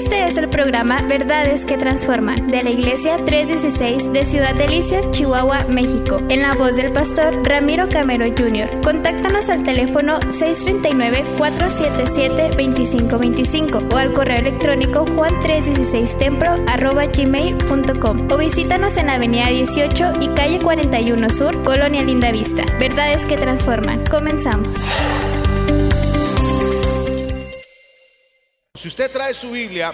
Este es el programa Verdades que Transforman de la Iglesia 316 de Ciudad Delicias, Chihuahua, México, en la voz del pastor Ramiro Camero Jr. Contáctanos al teléfono 639-477-2525 o al correo electrónico juan316templo.gmail.com o visítanos en avenida 18 y calle 41 Sur, Colonia Linda Vista. Verdades que Transforman. Comenzamos. Si usted trae su Biblia,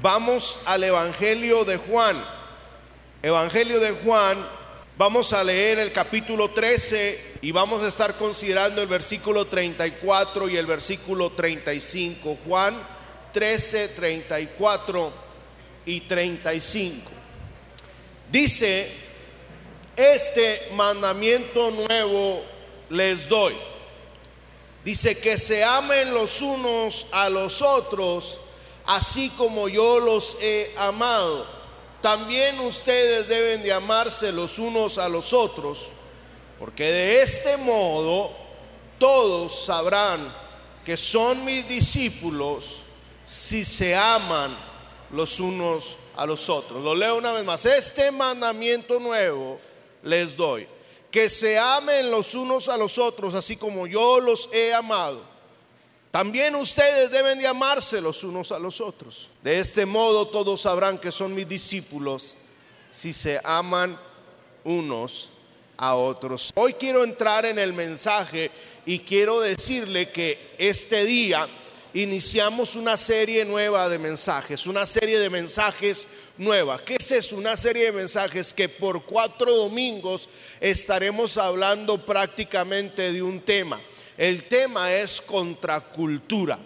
vamos al Evangelio de Juan. Evangelio de Juan, vamos a leer el capítulo 13 y vamos a estar considerando el versículo 34 y el versículo 35. Juan 13, 34 y 35. Dice, este mandamiento nuevo les doy Dice que se amen los unos a los otros, así como yo los he amado. También ustedes deben de amarse los unos a los otros, porque de este modo todos sabrán que son mis discípulos si se aman los unos a los otros. Lo leo una vez más. Este mandamiento nuevo les doy que se amen los unos a los otros, así como yo los he amado. También ustedes deben de amarse los unos a los otros. De este modo todos sabrán que son mis discípulos si se aman unos a otros. Hoy quiero entrar en el mensaje y quiero decirle que este día iniciamos una serie nueva de mensajes, una serie de mensajes nueva. ¿Qué es eso? Una serie de mensajes que por cuatro domingos estaremos hablando prácticamente de un tema. El tema es contracultura,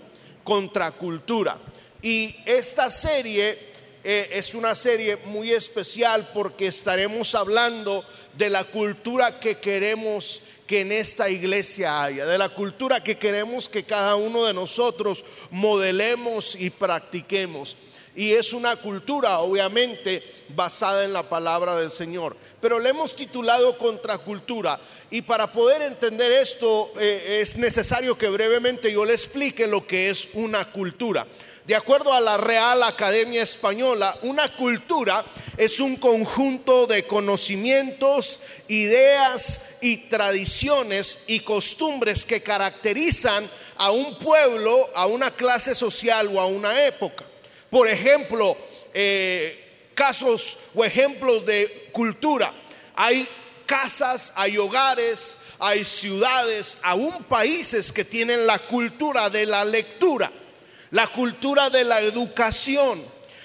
contracultura. Y esta serie eh, es una serie muy especial porque estaremos hablando de la cultura que queremos que en esta iglesia haya, de la cultura que queremos que cada uno de nosotros modelemos y practiquemos. Y es una cultura, obviamente, basada en la palabra del Señor. Pero le hemos titulado contracultura. Y para poder entender esto eh, es necesario que brevemente yo le explique lo que es una cultura. De acuerdo a la Real Academia Española, una cultura es un conjunto de conocimientos, ideas y tradiciones y costumbres que caracterizan a un pueblo, a una clase social o a una época. Por ejemplo, eh, casos o ejemplos de cultura. Hay casas, hay hogares, hay ciudades, aún países que tienen la cultura de la lectura la cultura de la educación,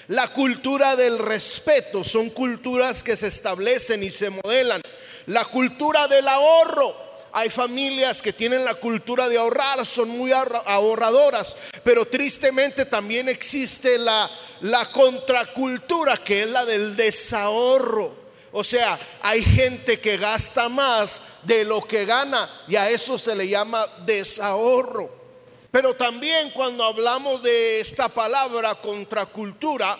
la cultura del respeto, son culturas que se establecen y se modelan. La cultura del ahorro, hay familias que tienen la cultura de ahorrar, son muy ahorradoras, pero tristemente también existe la, la contracultura que es la del desahorro. O sea, hay gente que gasta más de lo que gana y a eso se le llama desahorro. Pero también cuando hablamos de esta palabra contracultura,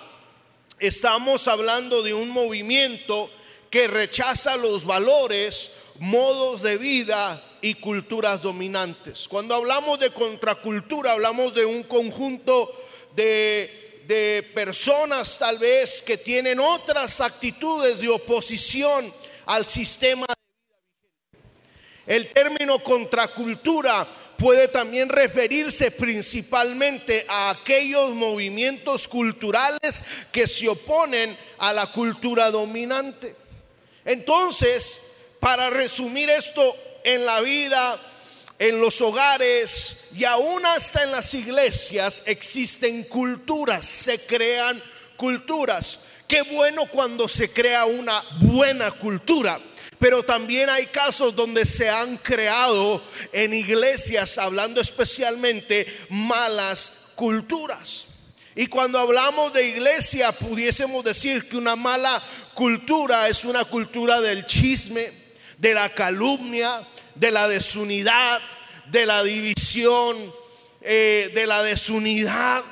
estamos hablando de un movimiento que rechaza los valores, modos de vida y culturas dominantes. Cuando hablamos de contracultura, hablamos de un conjunto de, personas tal vez que tienen otras actitudes de oposición al sistema de vida. El término contracultura puede también referirse principalmente a aquellos movimientos culturales que se oponen a la cultura dominante. Entonces, para resumir esto en la vida, en los hogares y aún hasta en las iglesias existen culturas, se crean culturas. Qué bueno cuando se crea una buena cultura pero también hay casos donde se han creado en iglesias, hablando especialmente, malas culturas. Y cuando hablamos de iglesia, pudiésemos decir que una mala cultura es una cultura del chisme, de la calumnia, de la desunidad, de la división, eh, de la desunidad.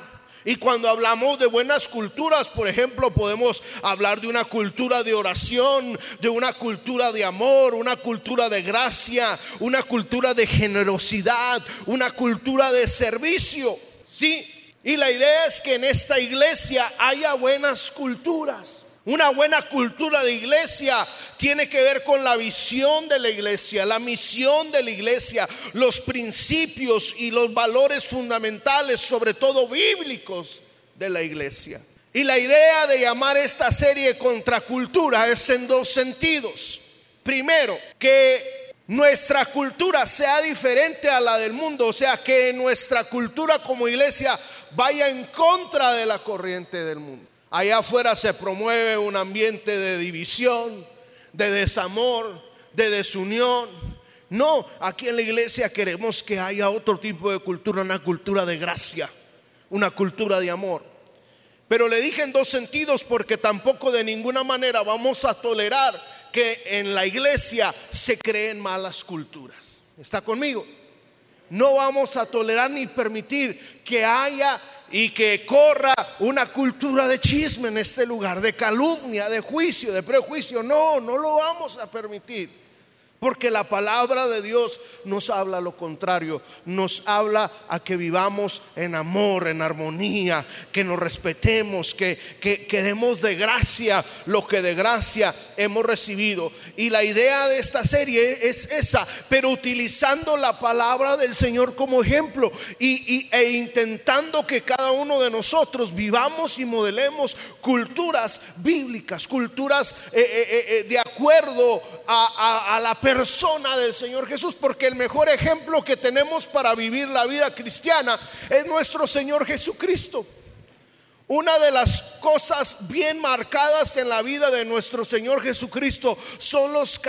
Y cuando hablamos de buenas culturas, por ejemplo, podemos hablar de una cultura de oración, de una cultura de amor, una cultura de gracia, una cultura de generosidad, una cultura de servicio. Sí, Y la idea es que en esta iglesia haya buenas culturas. Una buena cultura de iglesia tiene que ver con la visión de la iglesia, la misión de la iglesia, los principios y los valores fundamentales, sobre todo bíblicos, de la iglesia. Y la idea de llamar esta serie Contracultura es en dos sentidos. Primero, que nuestra cultura sea diferente a la del mundo, o sea, que nuestra cultura como iglesia vaya en contra de la corriente del mundo. Allá afuera se promueve un ambiente de división, de desamor, de desunión. No, aquí en la iglesia queremos que haya otro tipo de cultura, una cultura de gracia, una cultura de amor. Pero le dije en dos sentidos porque tampoco de ninguna manera vamos a tolerar que en la iglesia se creen malas culturas. ¿Está conmigo? No vamos a tolerar ni permitir que haya y que corra una cultura de chisme en este lugar, de calumnia, de juicio, de prejuicio. No, no lo vamos a permitir. Porque la palabra de Dios nos habla lo contrario, nos habla a que vivamos en amor, en armonía, que nos respetemos, que, que, que, demos de gracia lo que de gracia hemos recibido. Y la idea de esta serie es esa, pero utilizando la palabra del Señor como ejemplo y, e intentando que cada uno de nosotros vivamos y modelemos culturas bíblicas, culturas eh, eh, eh, de acuerdo a, la persona del Señor Jesús, porque el mejor ejemplo que tenemos para vivir la vida cristiana es nuestro Señor Jesucristo. Una de las cosas bien marcadas en la vida de nuestro Señor Jesucristo son los,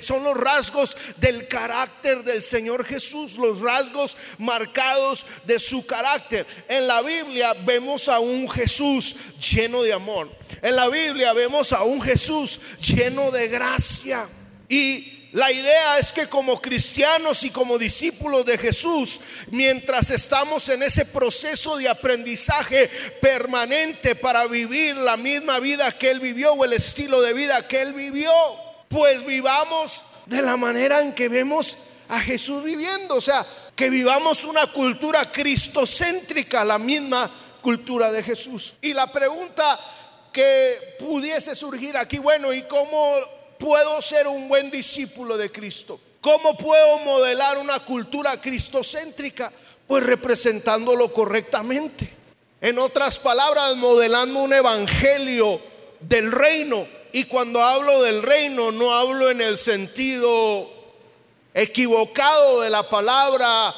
son los rasgos del carácter del Señor Jesús, los rasgos marcados de su carácter. En la Biblia vemos a un Jesús lleno de amor. En la Biblia vemos a un Jesús lleno de gracia. Y la idea es que como cristianos y como discípulos de Jesús, mientras estamos en ese proceso de aprendizaje permanente para vivir la misma vida que Él vivió o el estilo de vida que Él vivió, pues vivamos de la manera en que vemos a Jesús viviendo. O sea, que vivamos una cultura cristocéntrica, la misma cultura de Jesús. Y la pregunta que pudiese surgir aquí, bueno, ¿y cómo puedo ser un buen discípulo de Cristo? ¿Cómo puedo modelar una cultura cristocéntrica? Pues representándolo correctamente. En otras palabras, modelando un evangelio del reino. Y cuando hablo del reino, no hablo en el sentido equivocado de la palabra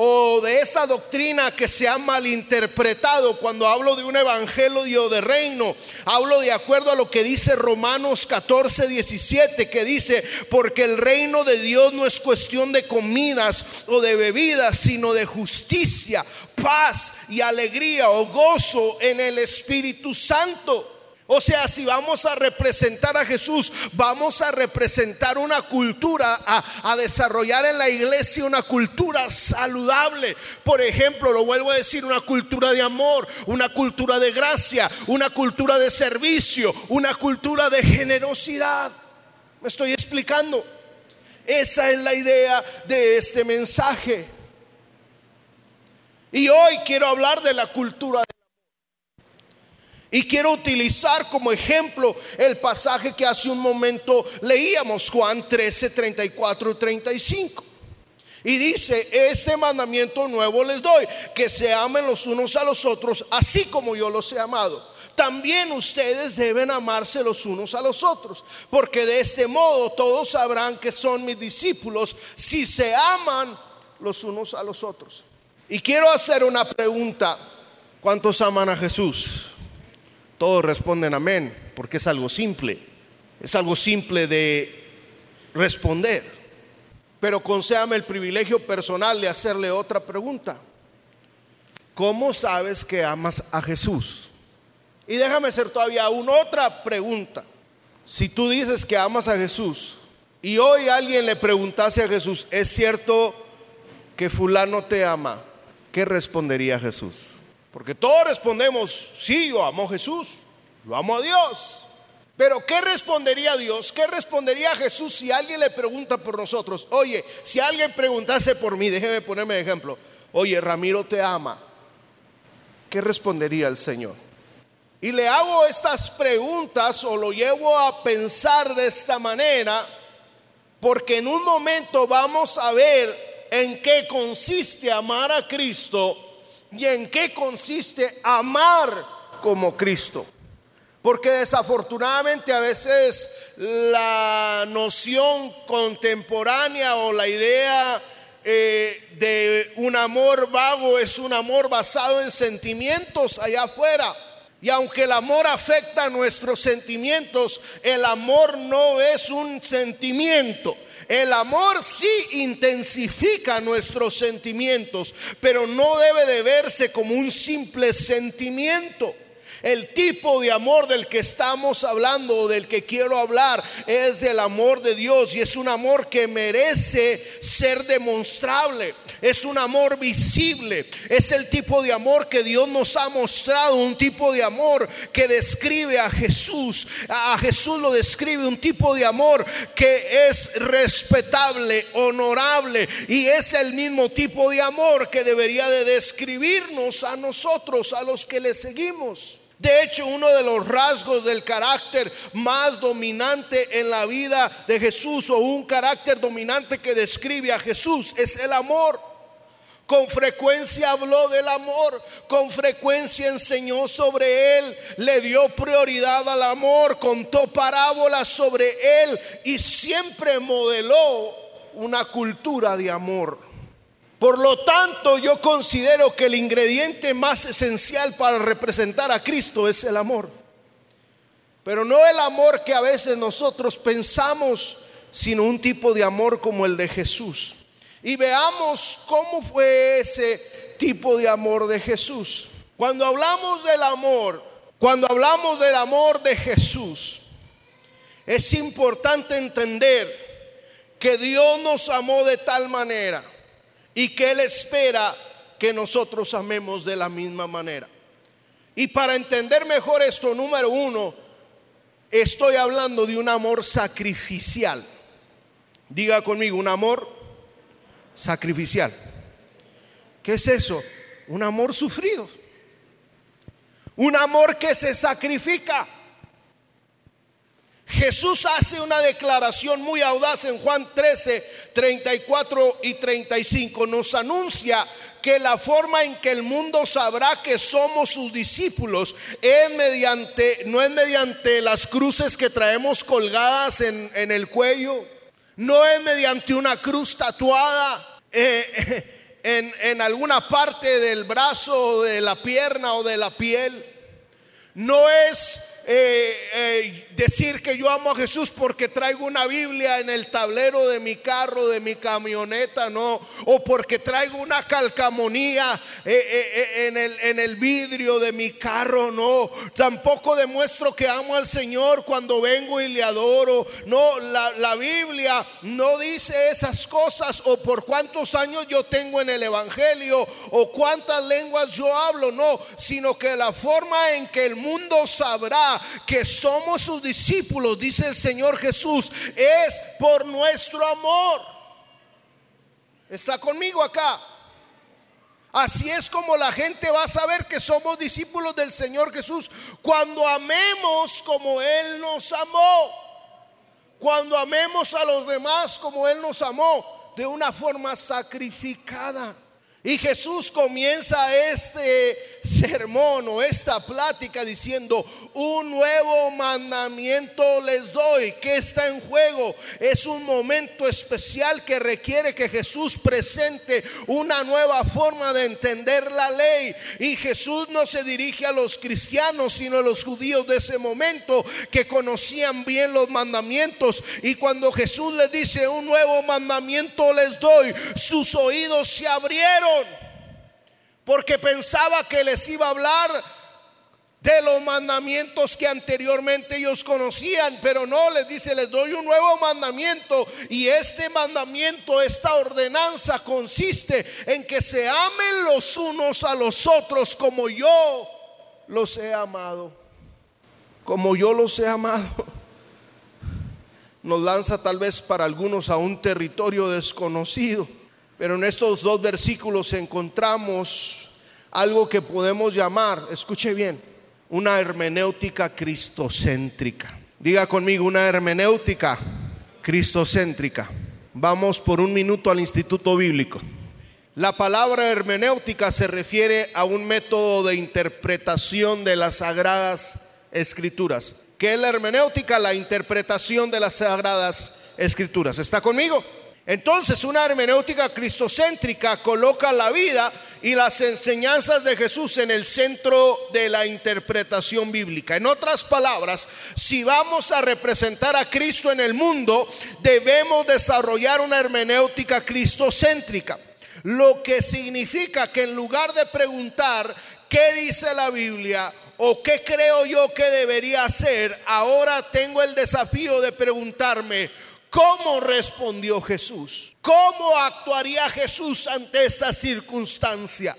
o de esa doctrina que se ha malinterpretado cuando hablo de un evangelio de reino. Hablo de acuerdo a lo que dice Romanos 14, 17, que dice, porque el reino de Dios no es cuestión de comidas o de bebidas, sino de justicia, paz y alegría o gozo en el Espíritu Santo. O sea, si vamos a representar a Jesús, vamos a representar una cultura, a, desarrollar en la iglesia una cultura saludable. Por ejemplo, lo vuelvo a decir, una cultura de amor, una cultura de gracia, una cultura de servicio, una cultura de generosidad. ¿Me estoy explicando? Esa es la idea de este mensaje. Y hoy quiero hablar de la cultura y quiero utilizar como ejemplo el pasaje que hace un momento leíamos, Juan 13, 34 y 35. Y dice, este mandamiento nuevo les doy, que se amen los unos a los otros, así como yo los he amado. También ustedes deben amarse los unos a los otros, porque de este modo todos sabrán que son mis discípulos si se aman los unos a los otros. Y quiero hacer una pregunta, ¿cuántos aman a Jesús? Todos responden amén, porque es algo simple. Es algo simple de responder. Pero concéame el privilegio personal de hacerle otra pregunta. ¿Cómo sabes que amas a Jesús? Y déjame hacer todavía una otra pregunta. Si tú dices que amas a Jesús y hoy alguien le preguntase a Jesús, ¿es cierto que fulano te ama? ¿Qué respondería Jesús? Porque todos respondemos, sí, yo amo a Jesús, yo amo a Dios. Pero ¿qué respondería Dios? ¿Qué respondería Jesús si alguien le pregunta por nosotros? Oye, si alguien preguntase por mí, déjeme ponerme de ejemplo. Oye, Ramiro te ama. ¿qué respondería el Señor? Y le hago estas preguntas o lo llevo a pensar de esta manera, porque en un momento vamos a ver en qué consiste amar a Cristo y en qué consiste amar como Cristo. Porque desafortunadamente a veces la noción contemporánea o la idea eh, de un amor vago es un amor basado en sentimientos allá afuera. Y aunque el amor afecta a nuestros sentimientos, el amor no es un sentimiento. El amor sí intensifica nuestros sentimientos, pero no debe de verse como un simple sentimiento. El tipo de amor del que estamos hablando o del que quiero hablar es del amor de Dios y es un amor que merece ser demostrable. Es un amor visible. Es el tipo de amor que Dios nos ha mostrado. Un tipo de amor que describe a Jesús. A Jesús lo describe un tipo de amor que es respetable, honorable. Y es el mismo tipo de amor que debería de describirnos a nosotros, a los que le seguimos. De hecho, uno de los rasgos del carácter más dominante en la vida de Jesús o un carácter dominante que describe a Jesús es el amor. Con frecuencia habló del amor, con frecuencia enseñó sobre él, le dio prioridad al amor, contó parábolas sobre él y siempre modeló una cultura de amor. Por lo tanto, yo considero que el ingrediente más esencial para representar a Cristo es el amor. Pero no el amor que a veces nosotros pensamos, sino un tipo de amor como el de Jesús. Y veamos cómo fue ese tipo de amor de Jesús. Cuando hablamos del amor, cuando hablamos del amor de Jesús, es importante entender que Dios nos amó de tal manera y que Él espera que nosotros amemos de la misma manera. Y para entender mejor esto, número uno, estoy hablando de un amor sacrificial. Diga conmigo, un amor sacrificial. ¿Qué es eso? Un amor sufrido. Un amor que se sacrifica. Jesús hace una declaración muy audaz en Juan 13, 34 y 35. Nos anuncia que la forma en que el mundo sabrá que somos sus discípulos es mediante, no es mediante las cruces que traemos colgadas en, el cuello, no es mediante una cruz tatuada. Eh, en, en alguna parte del brazo o de la pierna o de la piel. No es eh, eh, decir que yo amo a Jesús porque traigo una Biblia en el tablero de mi carro, de mi camioneta, no, o porque traigo una calcamonía eh, en, el, en el vidrio de mi carro, no, tampoco demuestro que amo al Señor cuando vengo y le adoro, no, la, la Biblia no dice esas cosas o por cuántos años yo tengo en el Evangelio o cuántas lenguas yo hablo, no, sino que la forma en que el mundo sabrá que somos sus discípulos, dice el Señor Jesús, es por nuestro amor. ¿Está conmigo acá? Así es como la gente va a saber que somos discípulos del Señor Jesús cuando amemos como Él nos amó. Cuando amemos a los demás como Él nos amó, de una forma sacrificada. Y Jesús comienza este sermón o esta plática diciendo, un nuevo mandamiento les doy. ¿Qué está en juego? Es un momento especial que requiere que Jesús presente una nueva forma de entender la ley. Y Jesús no se dirige a los cristianos, sino a los judíos de ese momento que conocían bien los mandamientos. Y cuando Jesús les dice, un nuevo mandamiento les doy, sus oídos se abrieron porque pensaba que les iba a hablar de los mandamientos que anteriormente ellos conocían, pero no, les dice, les doy un nuevo mandamiento y este mandamiento, esta ordenanza consiste en que se amen los unos a los otros como yo los he amado, como yo los he amado. Nos lanza tal vez para algunos a un territorio desconocido pero en estos dos versículos encontramos algo que podemos llamar, escuche bien, una hermenéutica cristocéntrica. Diga conmigo, una hermenéutica cristocéntrica. Vamos por un minuto al Instituto Bíblico. La palabra hermenéutica se refiere a un método de interpretación de las sagradas escrituras. ¿Qué es la hermenéutica? La interpretación de las sagradas escrituras. ¿Está conmigo? Entonces una hermenéutica cristocéntrica coloca la vida y las enseñanzas de Jesús en el centro de la interpretación bíblica. En otras palabras, si vamos a representar a Cristo en el mundo, debemos desarrollar una hermenéutica cristocéntrica. Lo que significa que en lugar de preguntar qué dice la Biblia o qué creo yo que debería hacer, ahora tengo el desafío de preguntarme, ¿Cómo respondió Jesús? ¿Cómo actuaría Jesús ante esta circunstancia?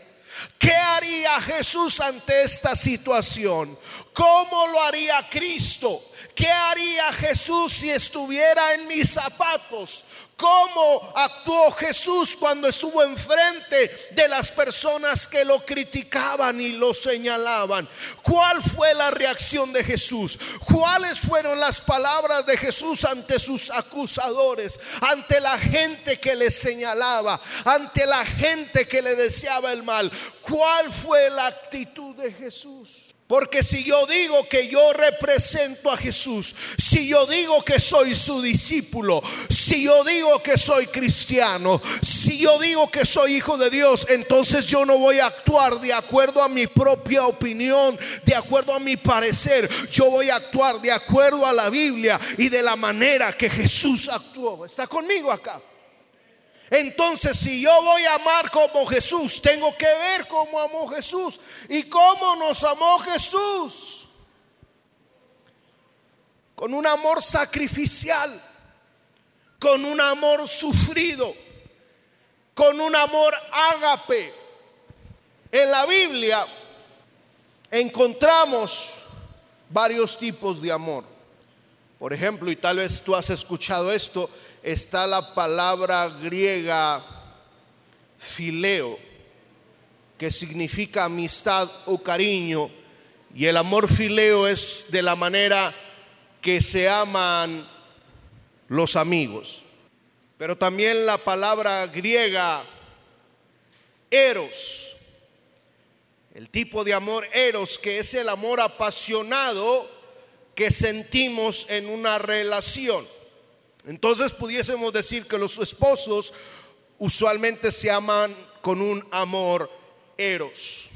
¿Qué haría Jesús ante esta situación? ¿Cómo lo haría Cristo? ¿Qué haría Jesús si estuviera en mis zapatos? Cómo actuó Jesús cuando estuvo enfrente de las personas que lo criticaban y lo señalaban. ¿Cuál fue la reacción de Jesús? ¿Cuáles fueron las palabras de Jesús ante sus acusadores, ante la gente que le señalaba, ante la gente que le deseaba el mal? ¿Cuál fue la actitud de Jesús? Porque si yo digo que yo represento a Jesús, si yo digo que soy su discípulo, si yo digo que soy cristiano, si yo digo que soy hijo de Dios, entonces yo no voy a actuar de acuerdo a mi propia opinión, de acuerdo a mi parecer. Yo voy a actuar de acuerdo a la Biblia y de la manera que Jesús actuó. ¿Está conmigo acá? Entonces, si yo voy a amar como Jesús, tengo que ver cómo amó Jesús y cómo nos amó Jesús. Con un amor sacrificial, con un amor sufrido, con un amor ágape. En la Biblia encontramos varios tipos de amor. Por ejemplo, y tal vez tú has escuchado esto, está la palabra griega fileo, que significa amistad o cariño, y el amor fileo es de la manera que se aman los amigos. Pero también la palabra griega eros, el tipo de amor eros, que es el amor apasionado que sentimos en una relación. Entonces pudiésemos decir que los esposos usualmente se aman con un amor eros.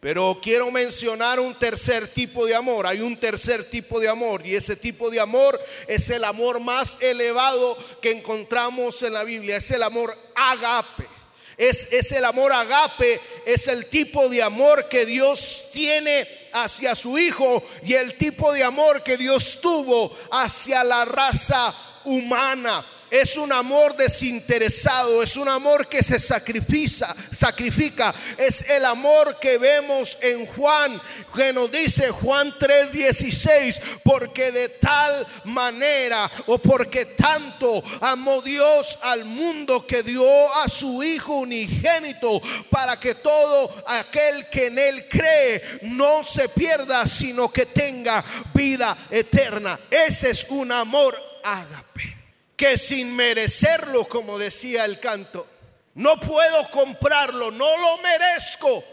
Pero quiero mencionar un tercer tipo de amor. Hay un tercer tipo de amor y ese tipo de amor es el amor más elevado que encontramos en la Biblia. Es el amor agape. Es, es el amor agape, es el tipo de amor que Dios tiene hacia su Hijo y el tipo de amor que Dios tuvo hacia la raza humana. Es un amor desinteresado, es un amor que se sacrifica, sacrifica. Es el amor que vemos en Juan, que nos dice Juan 3:16, porque de tal manera o porque tanto amó Dios al mundo que dio a su Hijo unigénito para que todo aquel que en él cree no se pierda, sino que tenga vida eterna. Ese es un amor ágape que sin merecerlo, como decía el canto, no puedo comprarlo, no lo merezco,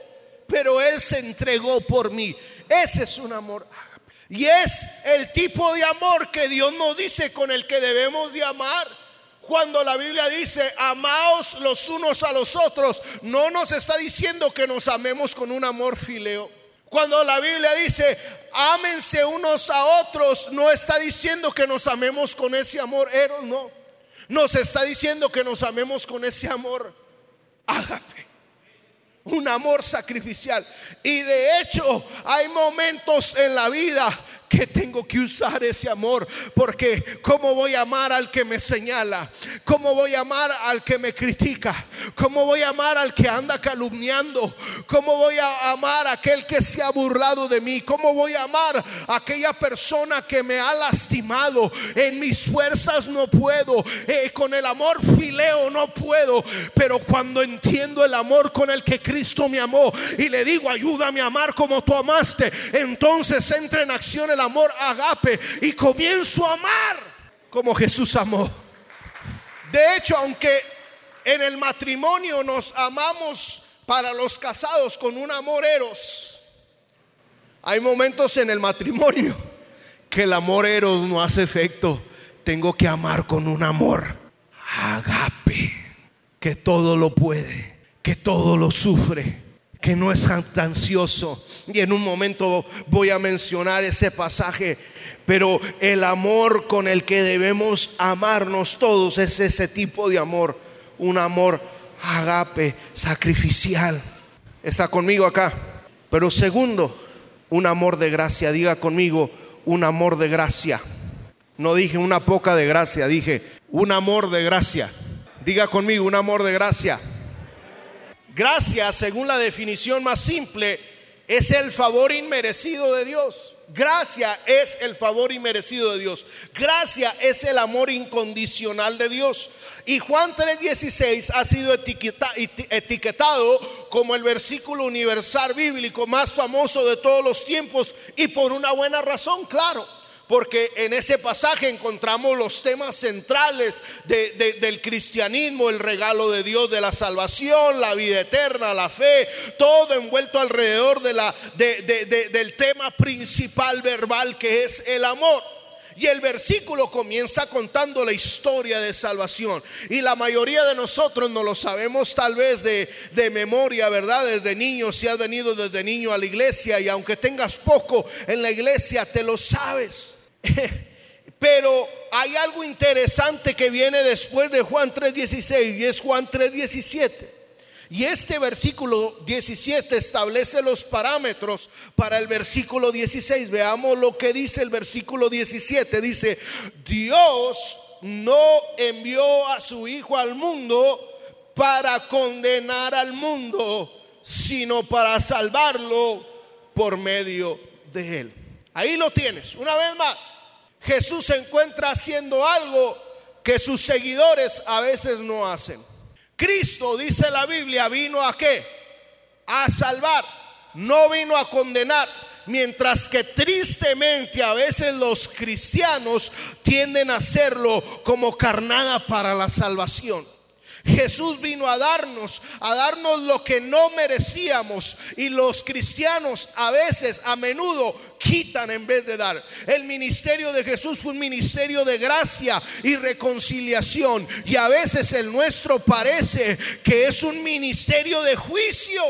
pero Él se entregó por mí. Ese es un amor Y es el tipo de amor que Dios nos dice con el que debemos de amar. Cuando la Biblia dice, amaos los unos a los otros, no nos está diciendo que nos amemos con un amor fileo. Cuando la Biblia dice, ámense unos a otros, no está diciendo que nos amemos con ese amor eros, no. Nos está diciendo que nos amemos con ese amor ágape. Un amor sacrificial. Y de hecho, hay momentos en la vida que tengo que usar ese amor. Porque ¿cómo voy a amar al que me señala? ¿Cómo voy a amar al que me critica? ¿Cómo voy a amar al que anda calumniando? ¿Cómo voy a amar a aquel que se ha burlado de mí? ¿Cómo voy a amar a aquella persona que me ha lastimado? En mis fuerzas no puedo, eh, con el amor fileo no puedo, pero cuando entiendo el amor con el que Cristo me amó y le digo, ayúdame a amar como tú amaste, entonces entra en acción el amor agape y comienzo a amar como Jesús amó. De hecho, aunque en el matrimonio nos amamos para los casados con un amor eros, hay momentos en el matrimonio que el amor eros no hace efecto. Tengo que amar con un amor agape, que todo lo puede, que todo lo sufre, que no es ansioso. Y en un momento voy a mencionar ese pasaje pero el amor con el que debemos amarnos todos es ese tipo de amor, un amor agape, sacrificial. ¿Está conmigo acá? Pero segundo, un amor de gracia. Diga conmigo, un amor de gracia. No dije una poca de gracia, dije un amor de gracia. Diga conmigo, un amor de gracia. Gracia, según la definición más simple, es el favor inmerecido de Dios. Gracia es el favor inmerecido de Dios. Gracia es el amor incondicional de Dios. Y Juan 3:16 ha sido etiquetado como el versículo universal bíblico más famoso de todos los tiempos y por una buena razón, claro porque en ese pasaje encontramos los temas centrales del cristianismo, el regalo de Dios, de la salvación, la vida eterna, la fe, todo envuelto alrededor de la, del tema principal verbal que es el amor. Y el versículo comienza contando la historia de salvación. Y la mayoría de nosotros no lo sabemos tal vez de, de, memoria, ¿verdad? Desde niño, si has venido desde niño a la iglesia y aunque tengas poco en la iglesia, te lo sabes. Pero hay algo interesante que viene después de Juan 3:16 y es Juan 3:17. Y este versículo 17 establece los parámetros para el versículo 16. Veamos lo que dice el versículo 17. Dice, Dios no envió a su Hijo al mundo para condenar al mundo, sino para salvarlo por medio de él. Ahí lo tienes, una vez más. Jesús se encuentra haciendo algo que sus seguidores a veces no hacen. Cristo, dice la Biblia, vino a qué? A salvar, no vino a condenar. Mientras que tristemente a veces los cristianos tienden a hacerlo como carnada para la salvación. Jesús vino a darnos, a darnos lo que no merecíamos. Y los cristianos a veces, a menudo, quitan en vez de dar. El ministerio de Jesús fue un ministerio de gracia y reconciliación. Y a veces el nuestro parece que es un ministerio de juicio.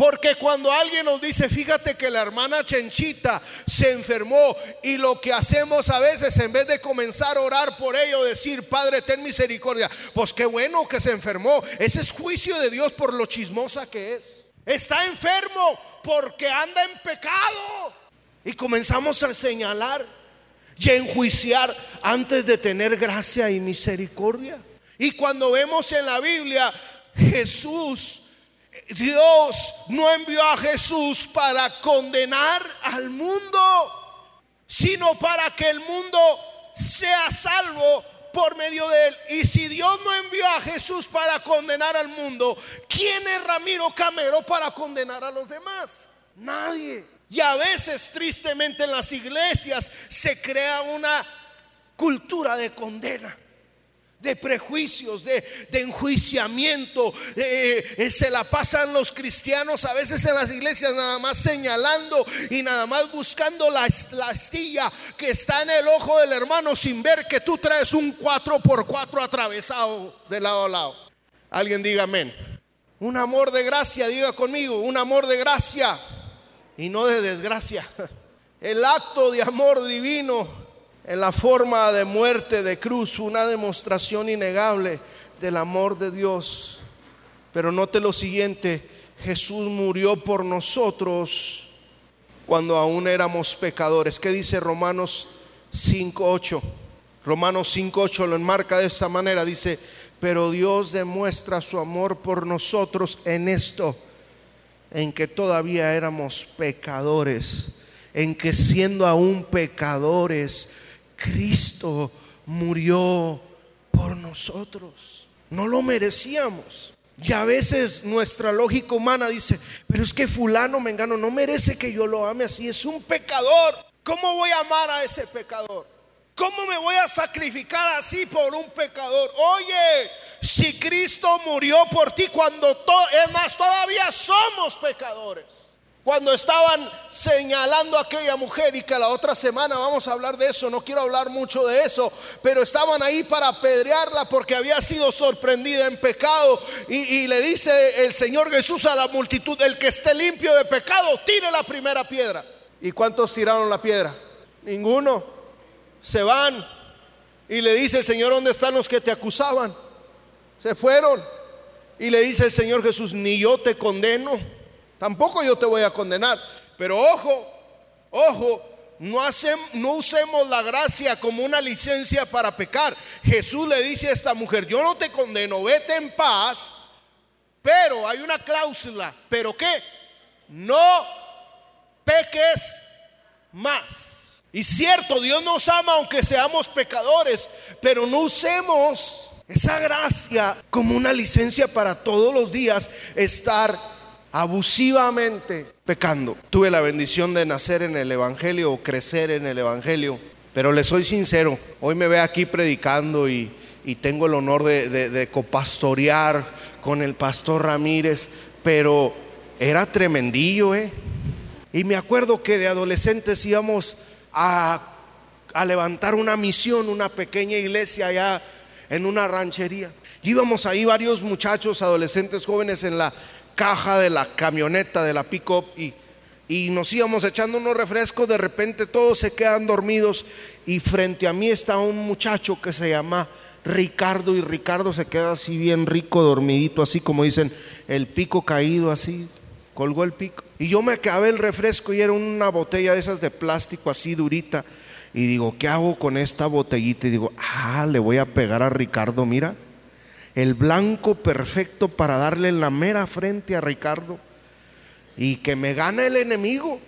Porque cuando alguien nos dice, fíjate que la hermana Chenchita se enfermó y lo que hacemos a veces en vez de comenzar a orar por ello, decir, Padre, ten misericordia, pues qué bueno que se enfermó. Ese es juicio de Dios por lo chismosa que es. Está enfermo porque anda en pecado. Y comenzamos a señalar y enjuiciar antes de tener gracia y misericordia. Y cuando vemos en la Biblia, Jesús Dios no envió a Jesús para condenar al mundo, sino para que el mundo sea salvo por medio de él. Y si Dios no envió a Jesús para condenar al mundo, ¿quién es Ramiro Camero para condenar a los demás? Nadie. Y a veces, tristemente, en las iglesias se crea una cultura de condena de prejuicios, de, enjuiciamiento. Eh, eh, se la pasan los cristianos a veces en las iglesias nada más señalando y nada más buscando la, la astilla que está en el ojo del hermano sin ver que tú traes un 4 por 4 atravesado de lado a lado. Alguien diga amén. Un amor de gracia, diga conmigo, un amor de gracia y no de desgracia. El acto de amor divino en la forma de muerte de cruz, una demostración innegable del amor de Dios. Pero note lo siguiente, Jesús murió por nosotros cuando aún éramos pecadores. ¿Qué dice Romanos 5.8? Romanos 5.8 lo enmarca de esta manera, dice, Pero Dios demuestra su amor por nosotros en esto, en que todavía éramos pecadores, en que siendo aún pecadores, Cristo murió por nosotros. No lo merecíamos. Y a veces nuestra lógica humana dice, pero es que fulano mengano no merece que yo lo ame así, es un pecador. ¿Cómo voy a amar a ese pecador? ¿Cómo me voy a sacrificar así por un pecador? Oye, si Cristo murió por ti cuando es más, todavía somos pecadores. Cuando estaban señalando a aquella mujer y que la otra semana vamos a hablar de eso, no quiero hablar mucho de eso, pero estaban ahí para apedrearla porque había sido sorprendida en pecado y, y le dice el Señor Jesús a la multitud, el que esté limpio de pecado, tire la primera piedra. ¿Y cuántos tiraron la piedra? Ninguno. Se van y le dice el Señor, ¿dónde están los que te acusaban? Se fueron. Y le dice el Señor Jesús, ni yo te condeno Tampoco yo te voy a condenar. Pero ojo, ojo, no, usemos la gracia como una licencia para pecar. Jesús le dice a esta mujer, yo no te condeno, vete en paz, pero hay una cláusula, pero ¿qué? No peques más. Y cierto, Dios nos ama aunque seamos pecadores, pero no usemos esa gracia como una licencia para todos los días estar abusivamente pecando. Tuve la bendición de nacer en el Evangelio o crecer en el Evangelio, pero le soy sincero, hoy me ve aquí predicando y, tengo el honor de, copastorear con el pastor Ramírez, pero era tremendillo, ¿eh? Y me acuerdo que de adolescentes íbamos a, a levantar una misión, una pequeña iglesia allá en una ranchería. Íbamos ahí varios muchachos, adolescentes, jóvenes en la, caja de la camioneta, de la pick-up y, y nos íbamos echando unos refrescos, de repente todos se quedan dormidos y frente a mí está un muchacho que se llama Ricardo y Ricardo se queda así bien rico, dormidito, así como dicen, el pico caído así, colgó el pico. Y yo me acabé el refresco y era una botella de esas de plástico así durita. Y digo, ¿qué hago con esta botellita? Y digo, ah, le voy a pegar a Ricardo, mira el blanco perfecto para darle en la mera frente a Ricardo y que me gane el enemigo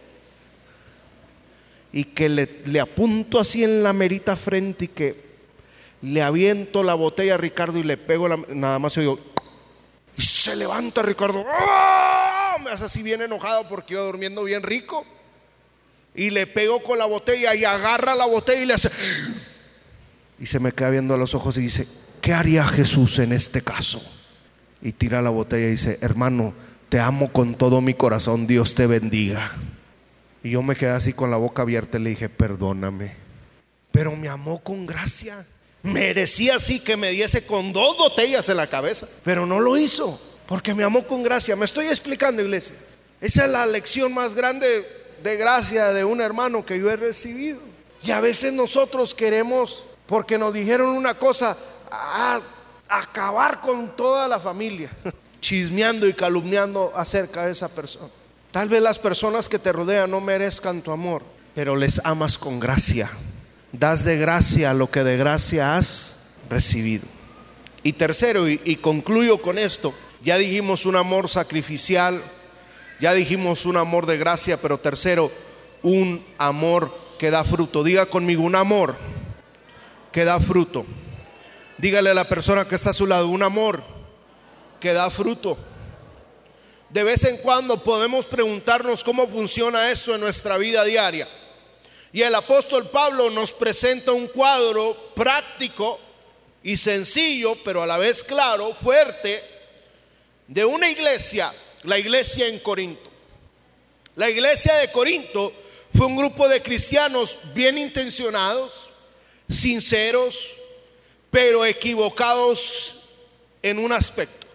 y que le, apunto así en la merita frente y que le aviento la botella a Ricardo y le pego la, nada más oigo y se levanta Ricardo ¡Ah! me hace así bien enojado porque yo durmiendo bien rico y le pego con la botella y agarra la botella y le hace y se me queda viendo a los ojos y dice ¿qué haría Jesús en este caso? Y tira la botella y dice, hermano, te amo con todo mi corazón, Dios te bendiga. Y yo me quedé así con la boca abierta y le dije, perdóname. Pero me amó con gracia. Merecía así que me diese con dos botellas en la cabeza, pero no lo hizo, porque me amó con gracia. Me estoy explicando, iglesia. Esa es la lección más grande de gracia de un hermano que yo he recibido. Y a veces nosotros queremos, porque nos dijeron una cosa, a acabar con toda la familia, chismeando y calumniando acerca de esa persona. Tal vez las personas que te rodean no merezcan tu amor, pero les amas con gracia. Das de gracia lo que de gracia has recibido. Y tercero, y, concluyo con esto, ya dijimos un amor sacrificial, ya dijimos un amor de gracia, pero tercero, un amor que da fruto. Diga conmigo, un amor que da fruto. Dígale a la persona que está a su lado, un amor que da fruto. De vez en cuando podemos preguntarnos cómo funciona esto en nuestra vida diaria. Y el apóstol Pablo nos presenta un cuadro práctico y sencillo, pero a la vez claro, fuerte, de una iglesia, la iglesia en Corinto. La iglesia de Corinto fue un grupo de cristianos bien intencionados, sinceros, pero equivocados en un aspecto.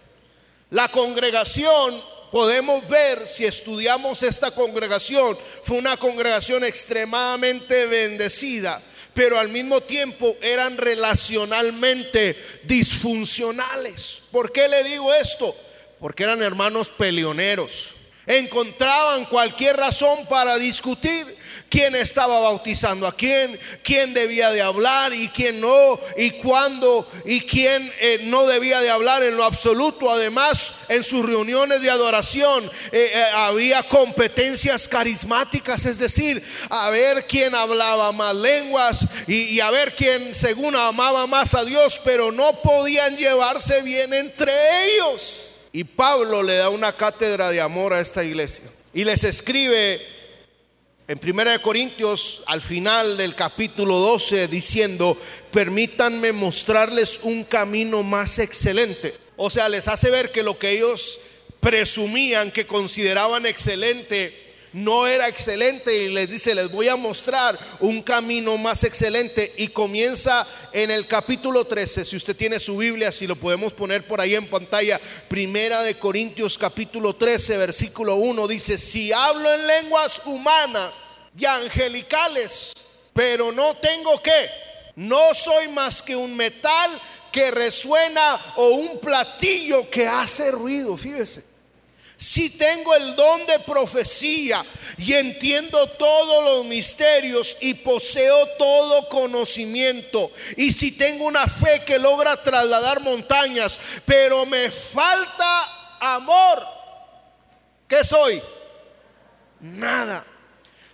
La congregación, podemos ver si estudiamos esta congregación, fue una congregación extremadamente bendecida, pero al mismo tiempo eran relacionalmente disfuncionales. ¿Por qué le digo esto? Porque eran hermanos peleoneros, Encontraban cualquier razón para discutir quién estaba bautizando a quién, quién debía de hablar y quién no, y cuándo y quién eh, no debía de hablar en lo absoluto. Además, en sus reuniones de adoración eh, eh, había competencias carismáticas, es decir, a ver quién hablaba más lenguas y, y a ver quién según amaba más a Dios, pero no podían llevarse bien entre ellos. Y Pablo le da una cátedra de amor a esta iglesia y les escribe en Primera de Corintios al final del capítulo 12 diciendo, "Permítanme mostrarles un camino más excelente." O sea, les hace ver que lo que ellos presumían que consideraban excelente no era excelente y les dice, les voy a mostrar un camino más excelente y comienza en el capítulo 13, si usted tiene su Biblia, si lo podemos poner por ahí en pantalla, Primera de Corintios capítulo 13, versículo 1 dice, si hablo en lenguas humanas y angelicales, pero no tengo que, no soy más que un metal que resuena o un platillo que hace ruido, fíjese. Si tengo el don de profecía y entiendo todos los misterios y poseo todo conocimiento, y si tengo una fe que logra trasladar montañas, pero me falta amor, ¿qué soy? Nada.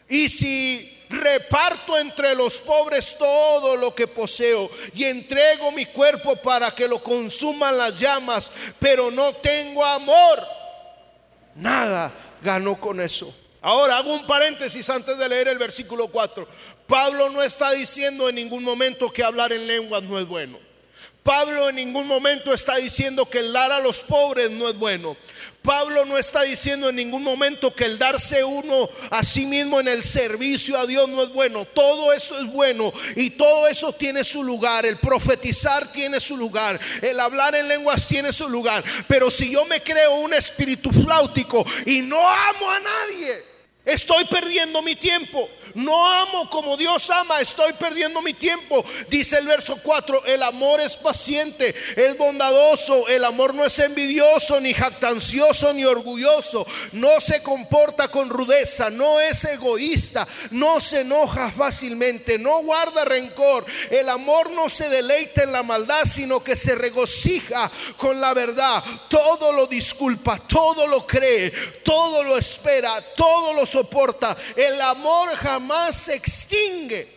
Y si reparto entre los pobres todo lo que poseo y entrego mi cuerpo para que lo consuman las llamas, pero no tengo amor, Nada ganó con eso. Ahora hago un paréntesis antes de leer el versículo 4. Pablo no está diciendo en ningún momento que hablar en lenguas no es bueno. Pablo en ningún momento está diciendo que el dar a los pobres no es bueno. Pablo no está diciendo en ningún momento que el darse uno a sí mismo en el servicio a Dios no es bueno. Todo eso es bueno y todo eso tiene su lugar. El profetizar tiene su lugar. El hablar en lenguas tiene su lugar. Pero si yo me creo un espíritu flautico y no amo a nadie, estoy perdiendo mi tiempo no amo como Dios ama, estoy perdiendo mi tiempo. Dice el verso 4, el amor es paciente, es bondadoso, el amor no es envidioso, ni jactancioso, ni orgulloso, no se comporta con rudeza, no es egoísta, no se enoja fácilmente, no guarda rencor. El amor no se deleita en la maldad, sino que se regocija con la verdad. Todo lo disculpa, todo lo cree, todo lo espera, todo lo soporta. El amor jamás más se extingue.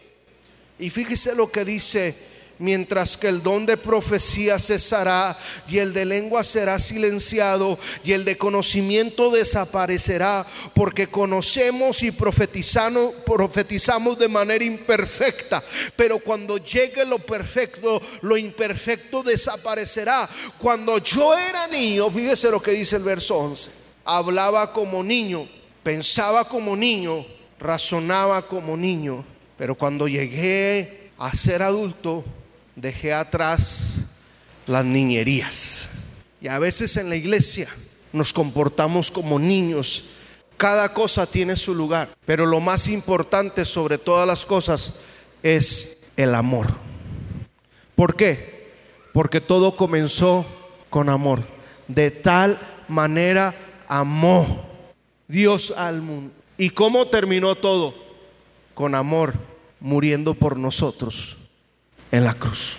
Y fíjese lo que dice, mientras que el don de profecía cesará y el de lengua será silenciado y el de conocimiento desaparecerá, porque conocemos y profetizamos, profetizamos de manera imperfecta, pero cuando llegue lo perfecto, lo imperfecto desaparecerá. Cuando yo era niño, fíjese lo que dice el verso 11, hablaba como niño, pensaba como niño, razonaba como niño, pero cuando llegué a ser adulto, dejé atrás las niñerías. Y a veces en la iglesia nos comportamos como niños. Cada cosa tiene su lugar, pero lo más importante sobre todas las cosas es el amor. ¿Por qué? Porque todo comenzó con amor. De tal manera amó Dios al mundo. ¿Y cómo terminó todo? Con amor, muriendo por nosotros en la cruz.